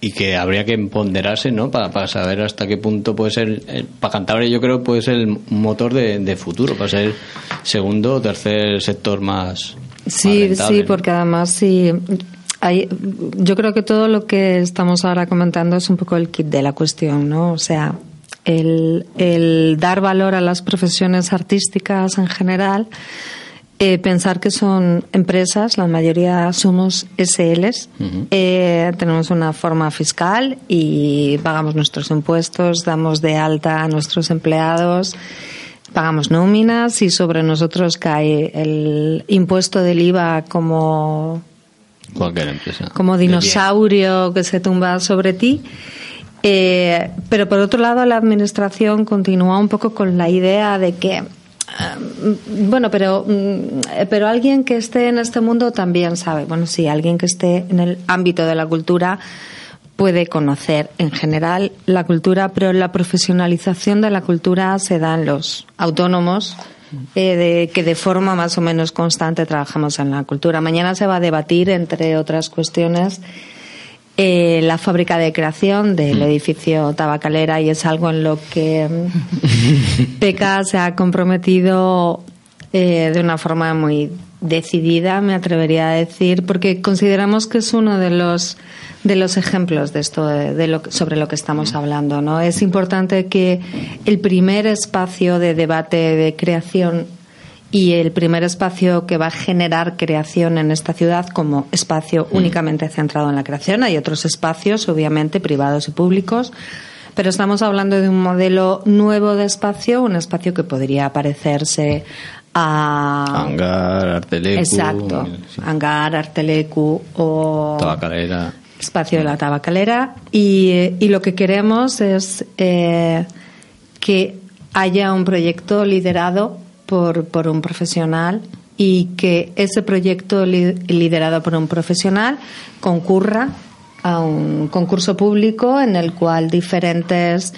y que habría que ponderarse, ¿no? Para, para saber hasta qué punto puede ser, eh, para Cantabria yo creo puede ser el motor de, de futuro, para ser segundo o tercer sector más. más Sí, rentable, sí, porque además sí. Hay, yo creo que todo lo que estamos ahora comentando es un poco el kit de la cuestión, ¿no? O sea, el, el dar valor a las profesiones artísticas en general, eh, pensar que son empresas, la mayoría somos SLs, eh, tenemos una forma fiscal y pagamos nuestros impuestos, damos de alta a nuestros empleados, pagamos nóminas y sobre nosotros cae el impuesto del IVA como Cualquier empresa. como dinosaurio que se tumba sobre ti. Eh, pero por otro lado, la administración continúa un poco con la idea de que, bueno, pero, mm, pero alguien que esté en este mundo también sabe. Bueno, sí, alguien que esté en el ámbito de la cultura puede conocer en general la cultura, pero la profesionalización de la cultura se da en los autónomos, eh, de, que de forma más o menos constante trabajamos en la cultura. Mañana se va a debatir, entre otras cuestiones, eh, la fábrica de creación del edificio Tabacalera y es algo en lo que mm, PECA se ha comprometido eh, de una forma muy decidida, me atrevería a decir, porque consideramos que es uno de los de los ejemplos de esto de, de lo sobre lo que estamos hablando, ¿no? Es importante que el primer espacio de debate de creación y el primer espacio que va a generar creación en esta ciudad como espacio únicamente centrado en la creación. Hay otros espacios, obviamente, privados y públicos, pero estamos hablando de un modelo nuevo de espacio, un espacio que podría parecerse a... Hangar, Artelecu. Exacto, sí, hangar, artelecu o Tabacalera. espacio de la tabacalera y, y lo que queremos es eh, que haya un proyecto liderado por, por un profesional y que ese proyecto li- liderado por un profesional concurra a un concurso público en el cual diferentes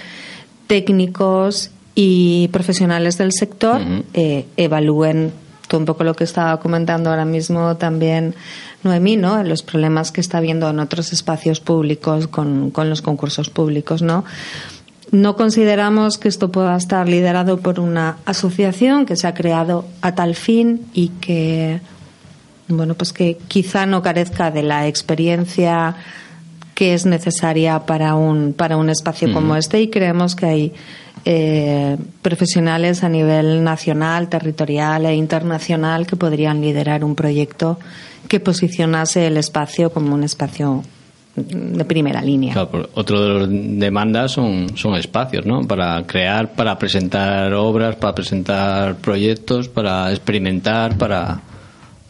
técnicos y profesionales del sector Ujú. eh, evalúen todo un poco lo que estaba comentando ahora mismo también Noemí, ¿no? Los problemas que está habiendo en otros espacios públicos con, con los concursos públicos, ¿no? No consideramos que esto pueda estar liderado por una asociación que se ha creado a tal fin y que, bueno, pues que quizá no carezca de la experiencia que es necesaria para un, para un espacio como este. Y creemos que hay eh, profesionales a nivel nacional, territorial e internacional que podrían liderar un proyecto que posicionase el espacio como un espacio de primera línea. Claro, otro de las demandas son, son espacios, ¿no? Para crear, para presentar obras, para presentar proyectos, para experimentar, para,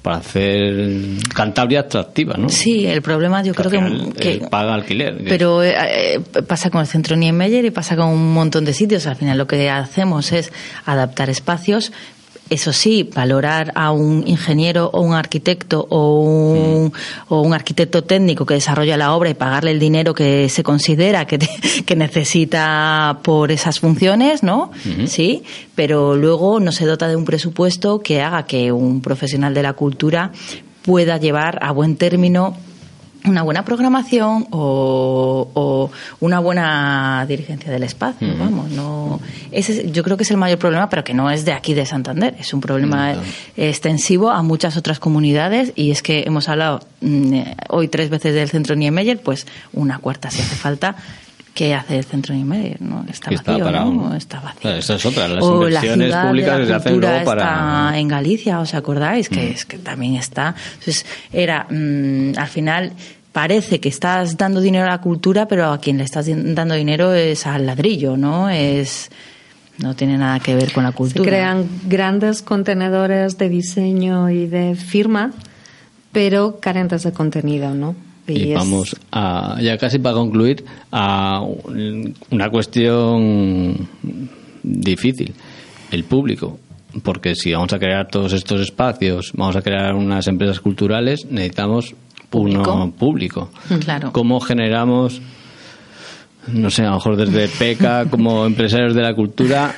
para hacer Cantabria atractiva, ¿no? Sí, el problema yo creo al que, eh, paga alquiler. que- Pero eh, eh, pasa con el centro Niemeyer y pasa con un montón de sitios. Al final lo que hacemos es adaptar espacios. Eso sí, valorar a un ingeniero o un arquitecto o un, o un arquitecto técnico que desarrolla la obra y pagarle el dinero que se considera que, te- que necesita por esas funciones, ¿no? Sí, pero luego no se dota de un presupuesto que haga que un profesional de la cultura pueda llevar a buen término una buena programación o, o una buena dirigencia del espacio, vamos, no ese es- yo creo que es el mayor problema, pero que no es de aquí de Santander, es un problema extensivo a muchas otras comunidades y es que hemos hablado mm, hoy tres veces del centro Niemeyer, pues una cuarta si hace falta. ¿Qué hace el centro Niemeyer? ¿no? Está Que está vacío, parado, ¿no? Está vacío. Claro, esa es otra, las o la inversiones ciudad públicas de que se la hacen luego para- está en Galicia, ¿os acordáis? Que es que también está. Entonces, era, mm, al final, parece que estás dando dinero a la cultura, pero a quien le estás dando dinero es al ladrillo, ¿no? Es. No tiene nada que ver con la Se cultura. crean grandes contenedores de diseño y de firma, pero carentes de contenido, ¿no? Y vamos a, ya casi para concluir, a un- una cuestión difícil, el público. Porque si vamos a crear todos estos espacios, vamos a crear unas empresas culturales, necesitamos Público. uno público. Claro. ¿Cómo generamos, no sé, a lo mejor desde PECA, como empresarios de la cultura,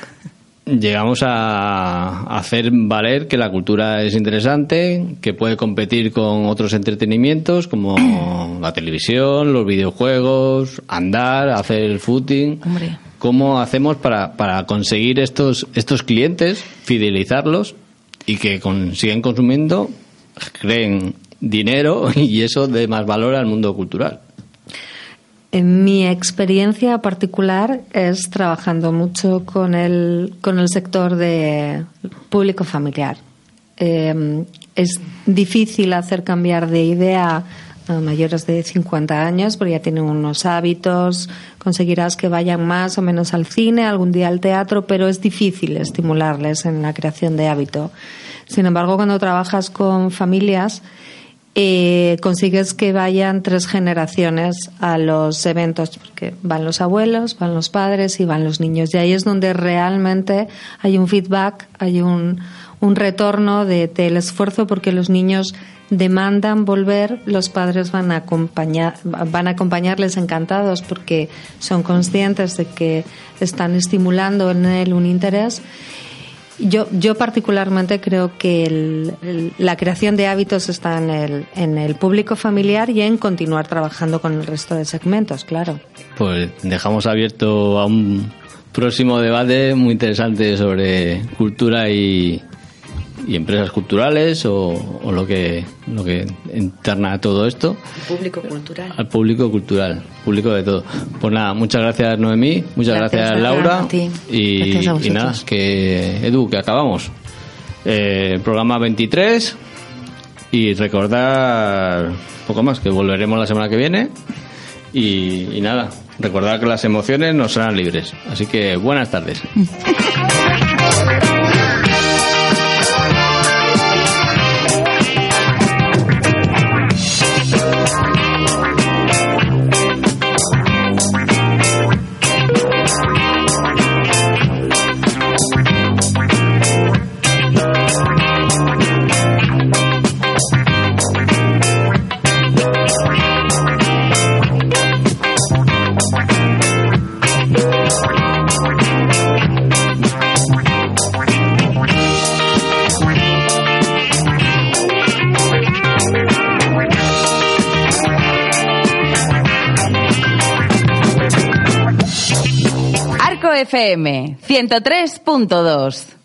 llegamos a hacer valer que la cultura es interesante, que puede competir con otros entretenimientos como la televisión, los videojuegos, andar, hacer el footing. Hombre. ¿Cómo hacemos para, para conseguir estos, estos clientes, fidelizarlos y que con- sigan consumiendo, creen dinero y eso de más valor al mundo cultural? En mi experiencia particular es trabajando mucho con el, con el sector de público familiar. Eh, es difícil hacer cambiar de idea a mayores de 50 años porque ya tienen unos hábitos, conseguirás que vayan más o menos al cine, algún día al teatro, pero es difícil estimularles en la creación de hábito. Sin embargo, cuando trabajas con familias, eh, consigues que vayan tres generaciones a los eventos, porque van los abuelos, van los padres y van los niños. Y ahí es donde realmente hay un feedback, hay un, un retorno de- del esfuerzo, porque los niños demandan volver, los padres van a, acompañar, van a acompañarles encantados porque son conscientes de que están estimulando en él un interés. Yo, yo particularmente creo que el- la creación de hábitos está en el, en el público familiar y en continuar trabajando con el resto de segmentos, claro. Pues dejamos abierto a un próximo debate muy interesante sobre cultura y, y empresas culturales o, o lo que lo que interna todo esto Público cultural. al público cultural, público de todo. Pues nada, muchas gracias Noemí, muchas Gracias, gracias, Laura a ti. y, Gracias a y vosotros. nada, que Edu, que acabamos. Eh, programa 23 y recordar poco más, que volveremos la semana que viene y, y nada, recordar que las emociones nos serán libres. Así que buenas tardes. FM 103.2